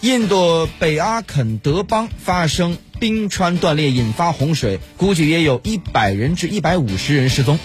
印度北阿肯德邦发生冰川断裂引发洪水估计约有一百人至一百五十人失踪。